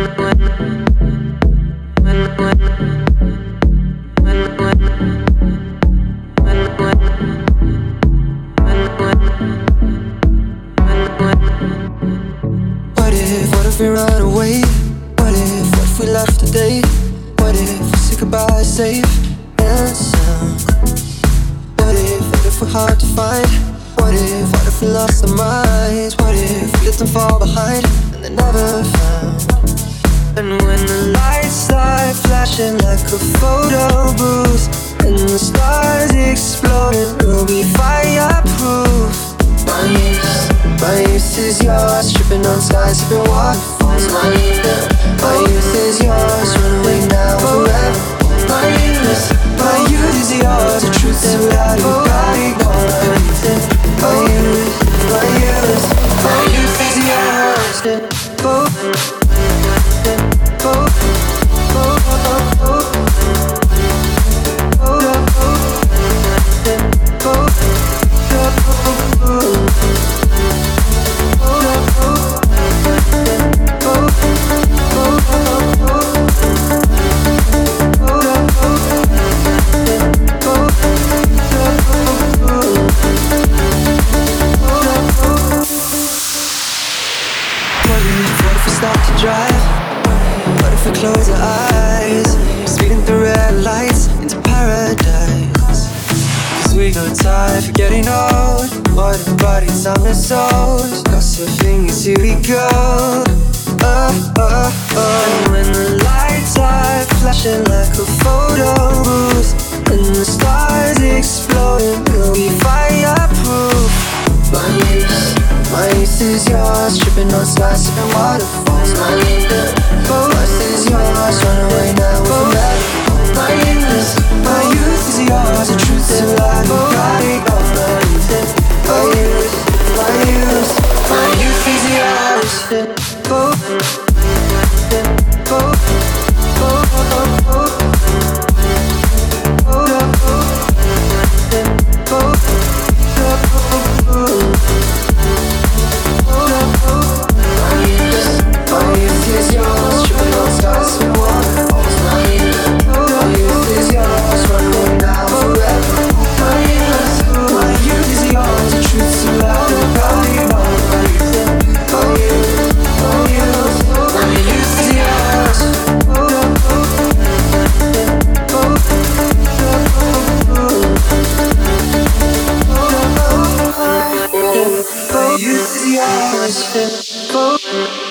What if, we run away? What if, what if we left today? What if we say goodbye safe and sound? What if, if we're hard to find? What if, what if we lost our minds? What if we let them fall behind and they're never found? Flashing like a photo booth And the stars exploding, we'll be fireproof. My youth, my youth is yours Tripping on skies, sipping waterfalls. My youth, my youth is yours Run away now, forever. My youth, my youth is yours The truth is without you, God ignore everything My youth, my youth, my youth is yours. Oh. What if, we start to drive? What if we close our eyes? Speeding through red lights into paradise. Cause we got tired for getting old. What a body, time and souls. Gossiping as here we go. Oh, oh, oh. And when the lights are flashing like a photo booth, and the stars exploding, we'll be fireproof. My youth, my youth is yours sky, sipping waterfalls. my need the forest is yours. was fit for